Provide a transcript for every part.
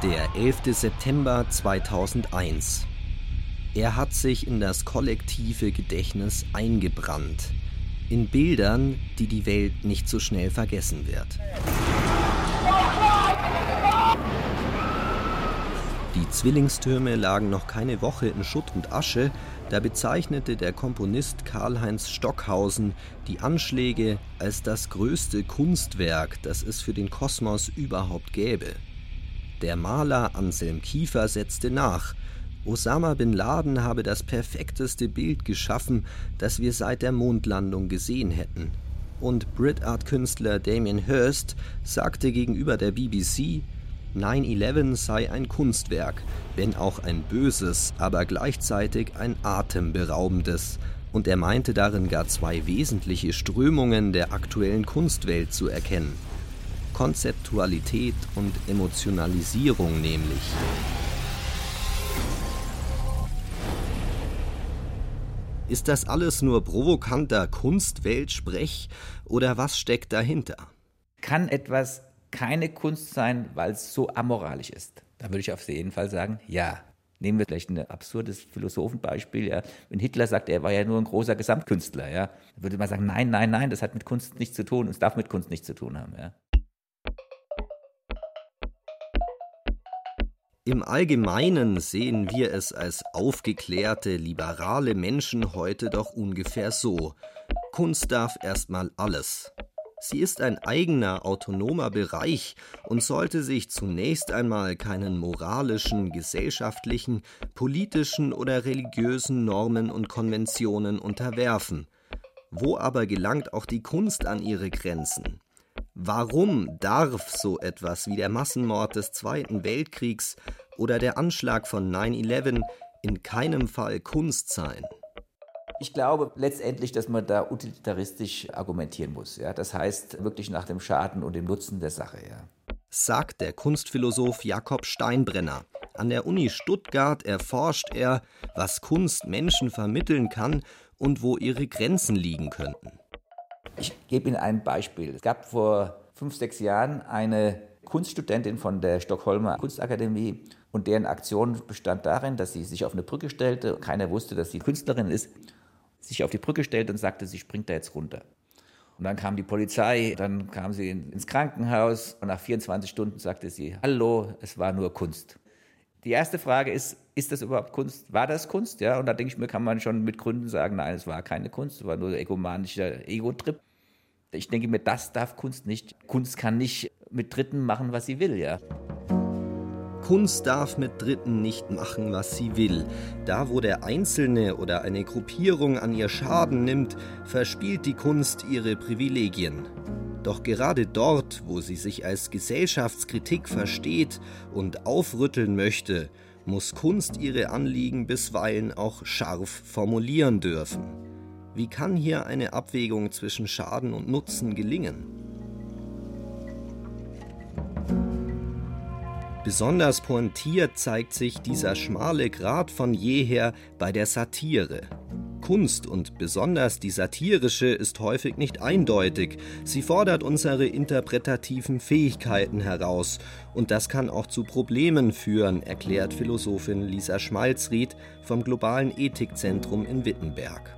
Der 11. September 2001. Er hat sich in das kollektive Gedächtnis eingebrannt. In Bildern, die die Welt nicht so schnell vergessen wird. Die Zwillingstürme lagen noch keine Woche in Schutt und Asche, da bezeichnete der Komponist Karl-Heinz Stockhausen die Anschläge als das größte Kunstwerk, das es für den Kosmos überhaupt gäbe. Der Maler Anselm Kiefer setzte nach, Osama bin Laden habe das perfekteste Bild geschaffen, das wir seit der Mondlandung gesehen hätten. Und Brit-Art-Künstler Damien Hirst sagte gegenüber der BBC, 9-11 sei ein Kunstwerk, wenn auch ein böses, aber gleichzeitig ein atemberaubendes. Und er meinte darin gar zwei wesentliche Strömungen der aktuellen Kunstwelt zu erkennen. Konzeptualität und Emotionalisierung nämlich. Ist das alles nur provokanter Kunstweltsprech oder was steckt dahinter? Kann etwas keine Kunst sein, weil es so amoralisch ist? Da würde ich auf jeden Fall sagen, ja. Nehmen wir vielleicht ein absurdes Philosophenbeispiel. Ja. Wenn Hitler sagt, er war ja nur ein großer Gesamtkünstler, ja, dann würde man sagen, nein, nein, nein, das hat mit Kunst nichts zu tun, es darf mit Kunst nichts zu tun haben. Ja. Im Allgemeinen sehen wir es als aufgeklärte, liberale Menschen heute doch ungefähr so. Kunst darf erstmal alles. Sie ist ein eigener, autonomer Bereich und sollte sich zunächst einmal keinen moralischen, gesellschaftlichen, politischen oder religiösen Normen und Konventionen unterwerfen. Wo aber gelangt auch die Kunst an ihre Grenzen? Warum darf so etwas wie der Massenmord des Zweiten Weltkriegs oder der Anschlag von 9-11 in keinem Fall Kunst sein? Ich glaube letztendlich, dass man da utilitaristisch argumentieren muss. Ja? Das heißt wirklich nach dem Schaden und dem Nutzen der Sache. Ja. Sagt der Kunstphilosoph Jakob Steinbrenner. An der Uni Stuttgart erforscht er, was Kunst Menschen vermitteln kann und wo ihre Grenzen liegen könnten. Ich gebe Ihnen ein Beispiel. Es gab vor fünf, sechs Jahren eine Kunststudentin von der Stockholmer Kunstakademie und deren Aktion bestand darin, dass sie sich auf eine Brücke stellte. Keiner wusste, dass sie Künstlerin ist sich auf die Brücke stellt und sagte, sie springt da jetzt runter. Und dann kam die Polizei, dann kam sie ins Krankenhaus und nach 24 Stunden sagte sie, hallo, es war nur Kunst. Die erste Frage ist, ist das überhaupt Kunst? War das Kunst? Ja, und da denke ich mir, kann man schon mit Gründen sagen, nein, es war keine Kunst, es war nur egomanischer Ego-Trip. Ich denke mir, das darf Kunst nicht. Kunst kann nicht mit Dritten machen, was sie will, ja. Kunst darf mit Dritten nicht machen, was sie will. Da, wo der Einzelne oder eine Gruppierung an ihr Schaden nimmt, verspielt die Kunst ihre Privilegien. Doch gerade dort, wo sie sich als Gesellschaftskritik versteht und aufrütteln möchte, muss Kunst ihre Anliegen bisweilen auch scharf formulieren dürfen. Wie kann hier eine Abwägung zwischen Schaden und Nutzen gelingen? Besonders pointiert zeigt sich dieser schmale Grat von jeher bei der Satire. Kunst und besonders die satirische ist häufig nicht eindeutig. Sie fordert unsere interpretativen Fähigkeiten heraus. Und das kann auch zu Problemen führen, erklärt Philosophin Lisa Schmalzried vom Globalen Ethikzentrum in Wittenberg.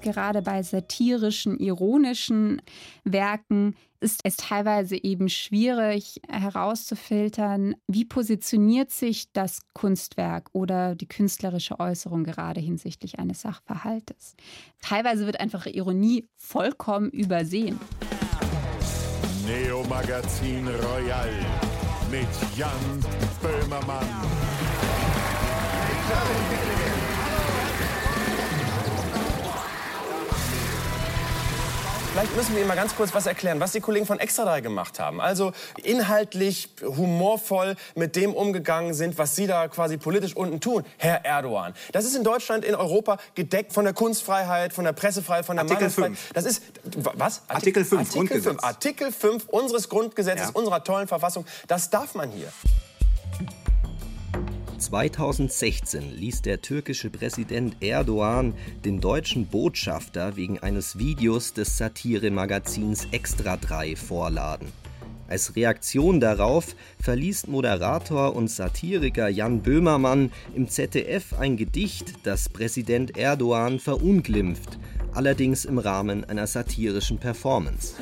Gerade bei satirischen, ironischen Werken ist es teilweise eben schwierig herauszufiltern, wie positioniert sich das Kunstwerk oder die künstlerische Äußerung gerade hinsichtlich eines Sachverhaltes. Teilweise wird einfach Ironie vollkommen übersehen. Neo Magazin Royal mit Jan Böhmermann. Vielleicht müssen wir Ihnen mal ganz kurz was erklären, was die Kollegen von Extra 3 gemacht haben. Also inhaltlich, humorvoll mit dem umgegangen sind, was Sie da quasi politisch unten tun, Herr Erdogan. Das ist in Deutschland, in Europa gedeckt von der Kunstfreiheit, von der Pressefreiheit, von der Artikel 5. Das ist, was? Artikel 5, Artikel Grundgesetz. 5, Artikel 5 unseres Grundgesetzes, Ja. unserer tollen Verfassung. Das darf man hier. 2016 ließ der türkische Präsident Erdogan den deutschen Botschafter wegen eines Videos des Satiremagazins Extra 3 vorladen. Als Reaktion darauf verliest Moderator und Satiriker Jan Böhmermann im ZDF ein Gedicht, das Präsident Erdogan verunglimpft, allerdings im Rahmen einer satirischen Performance.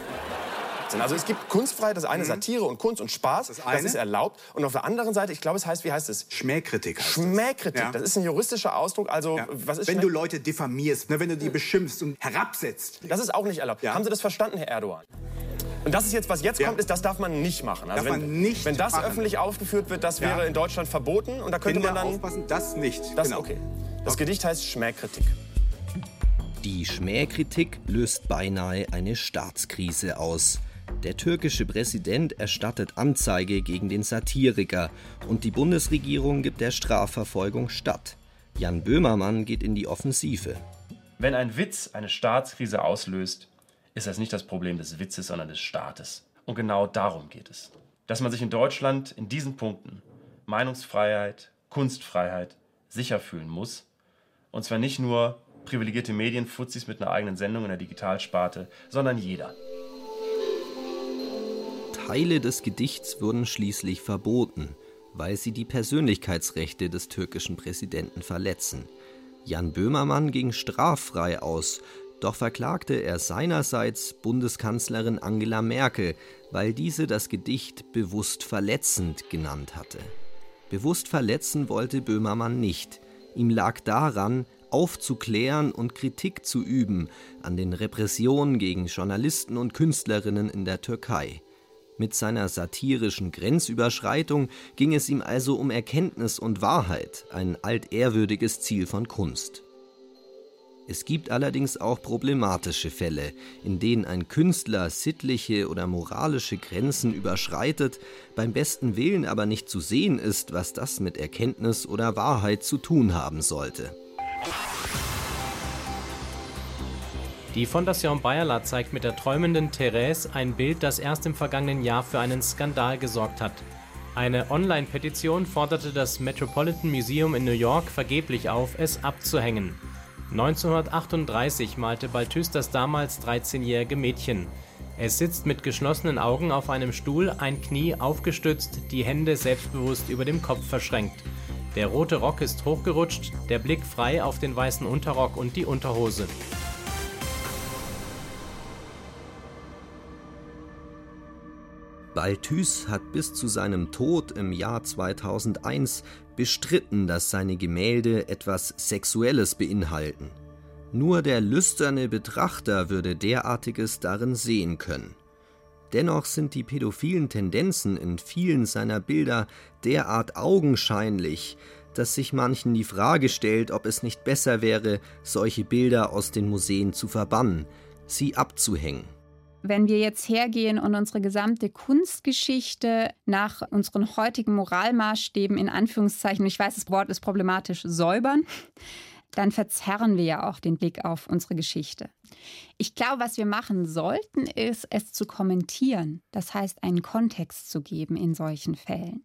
Also es gibt Kunstfreiheit, das eine mhm. Satire und Kunst und Spaß, das, das, ist erlaubt. Und auf der anderen Seite, ich glaube, es heißt, wie heißt es? Schmähkritik. Heißt Schmähkritik, ja. das ist ein juristischer Ausdruck. Also ja. was ist Wenn du Leute diffamierst, ne, wenn du die beschimpfst und herabsetzt. Das ist auch nicht erlaubt. Ja. Haben Sie das verstanden, Herr Erdogan? Und das ist jetzt, was jetzt ja. kommt, ist, das darf man nicht machen. Also darf wenn, man nicht wenn das machen. öffentlich aufgeführt wird, das wäre in Deutschland verboten. Und da könnte Kinder man dann aufpassen, das nicht. Das, genau. okay. Das okay. Gedicht heißt Schmähkritik. Die Schmähkritik löst beinahe eine Staatskrise aus. Der türkische Präsident erstattet Anzeige gegen den Satiriker und die Bundesregierung gibt der Strafverfolgung statt. Jan Böhmermann geht in die Offensive. Wenn ein Witz eine Staatskrise auslöst, ist das nicht das Problem des Witzes, sondern des Staates. Und genau darum geht es. Dass man sich in Deutschland in diesen Punkten Meinungsfreiheit, Kunstfreiheit sicher fühlen muss. Und zwar nicht nur privilegierte Medienfuzis mit einer eigenen Sendung in der Digitalsparte, sondern jeder. Teile des Gedichts wurden schließlich verboten, weil sie die Persönlichkeitsrechte des türkischen Präsidenten verletzen. Jan Böhmermann ging straffrei aus, doch verklagte er seinerseits Bundeskanzlerin Angela Merkel, weil diese das Gedicht bewusst verletzend genannt hatte. Bewusst verletzen wollte Böhmermann nicht. Ihm lag daran, aufzuklären und Kritik zu üben an den Repressionen gegen Journalisten und Künstlerinnen in der Türkei. Mit seiner satirischen Grenzüberschreitung ging es ihm also um Erkenntnis und Wahrheit, ein altehrwürdiges Ziel von Kunst. Es gibt allerdings auch problematische Fälle, in denen ein Künstler sittliche oder moralische Grenzen überschreitet, beim besten Willen aber nicht zu sehen ist, was das mit Erkenntnis oder Wahrheit zu tun haben sollte. Die Fondation Bayerla zeigt mit der träumenden Therese ein Bild, das erst im vergangenen Jahr für einen Skandal gesorgt hat. Eine Online-Petition forderte das Metropolitan Museum in New York vergeblich auf, es abzuhängen. 1938 malte Balthus das damals 13-jährige Mädchen. Es sitzt mit geschlossenen Augen auf einem Stuhl, ein Knie aufgestützt, die Hände selbstbewusst über dem Kopf verschränkt. Der rote Rock ist hochgerutscht, der Blick frei auf den weißen Unterrock und die Unterhose. Balthus hat bis zu seinem Tod im Jahr 2001 bestritten, dass seine Gemälde etwas Sexuelles beinhalten. Nur der lüsterne Betrachter würde derartiges darin sehen können. Dennoch sind die pädophilen Tendenzen in vielen seiner Bilder derart augenscheinlich, dass sich manchen die Frage stellt, ob es nicht besser wäre, solche Bilder aus den Museen zu verbannen, sie abzuhängen. Wenn wir jetzt hergehen und unsere gesamte Kunstgeschichte nach unseren heutigen Moralmaßstäben in Anführungszeichen, ich weiß, das Wort ist problematisch, säubern, dann verzerren wir ja auch den Blick auf unsere Geschichte. Ich glaube, was wir machen sollten, ist, es zu kommentieren. Das heißt, einen Kontext zu geben in solchen Fällen.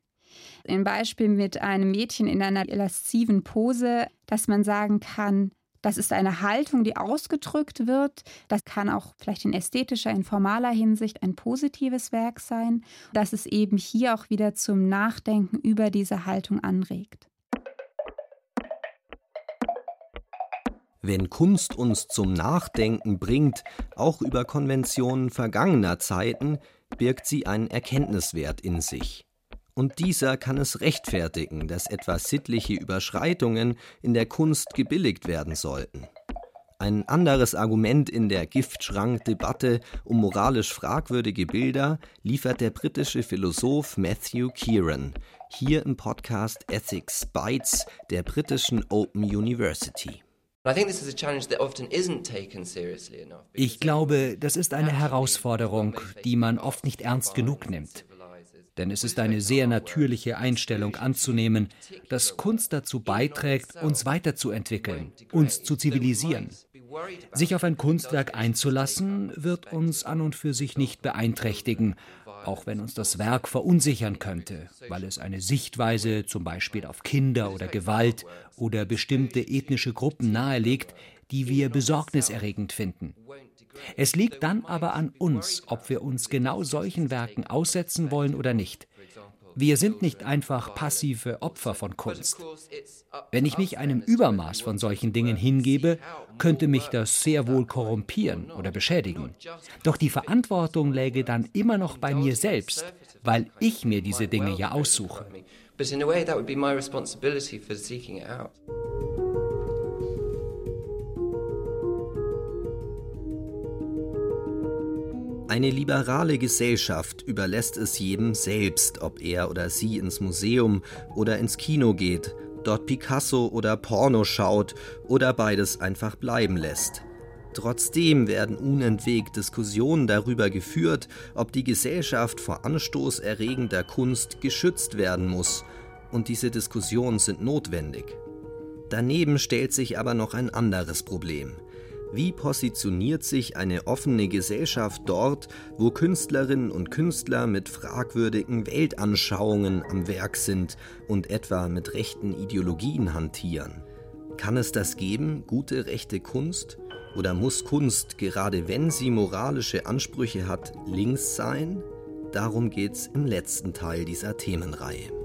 Ein Beispiel mit einem Mädchen in einer lasziven Pose, dass man sagen kann, das ist eine Haltung, die ausgedrückt wird. Das kann auch vielleicht in ästhetischer, in formaler Hinsicht ein positives Werk sein, dass es eben hier auch wieder zum Nachdenken über diese Haltung anregt. Wenn Kunst uns zum Nachdenken bringt, auch über Konventionen vergangener Zeiten, birgt sie einen Erkenntniswert in sich und dieser kann es rechtfertigen, dass etwa sittliche Überschreitungen in der Kunst gebilligt werden sollten. Ein anderes Argument in der Giftschrank-Debatte um moralisch fragwürdige Bilder liefert der britische Philosoph Matthew Kieran, hier im Podcast Ethics Bites der britischen Open University. Ich glaube, das ist eine Herausforderung, die man oft nicht ernst genug nimmt denn es ist eine sehr natürliche Einstellung anzunehmen, dass Kunst dazu beiträgt, uns weiterzuentwickeln, uns zu zivilisieren. Sich auf ein Kunstwerk einzulassen, wird uns an und für sich nicht beeinträchtigen, auch wenn uns das Werk verunsichern könnte, weil es eine Sichtweise zum Beispiel auf Kinder oder Gewalt oder bestimmte ethnische Gruppen nahelegt, die wir besorgniserregend finden. Es liegt dann aber an uns, ob wir uns genau solchen Werken aussetzen wollen oder nicht. Wir sind nicht einfach passive Opfer von Kunst. Wenn ich mich einem Übermaß von solchen Dingen hingebe, könnte mich das sehr wohl korrumpieren oder beschädigen. Doch die Verantwortung läge dann immer noch bei mir selbst, weil ich mir diese Dinge ja aussuche. But in a way that would be my responsibility for seeking it out. Eine liberale Gesellschaft überlässt es jedem selbst, ob er oder sie ins Museum oder ins Kino geht, dort Picasso oder Porno schaut oder beides einfach bleiben lässt. Trotzdem werden unentwegt Diskussionen darüber geführt, ob die Gesellschaft vor anstoßerregender Kunst geschützt werden muss, und diese Diskussionen sind notwendig. Daneben stellt sich aber noch ein anderes Problem. Wie positioniert sich eine offene Gesellschaft dort, wo Künstlerinnen und Künstler mit fragwürdigen Weltanschauungen am Werk sind und etwa mit rechten Ideologien hantieren? Kann es das geben, gute rechte Kunst? Oder muss Kunst, gerade wenn sie moralische Ansprüche hat, links sein? Darum geht's im letzten Teil dieser Themenreihe.